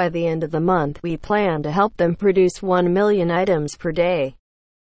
By the end of the month, we plan to help them produce 1 million items per day.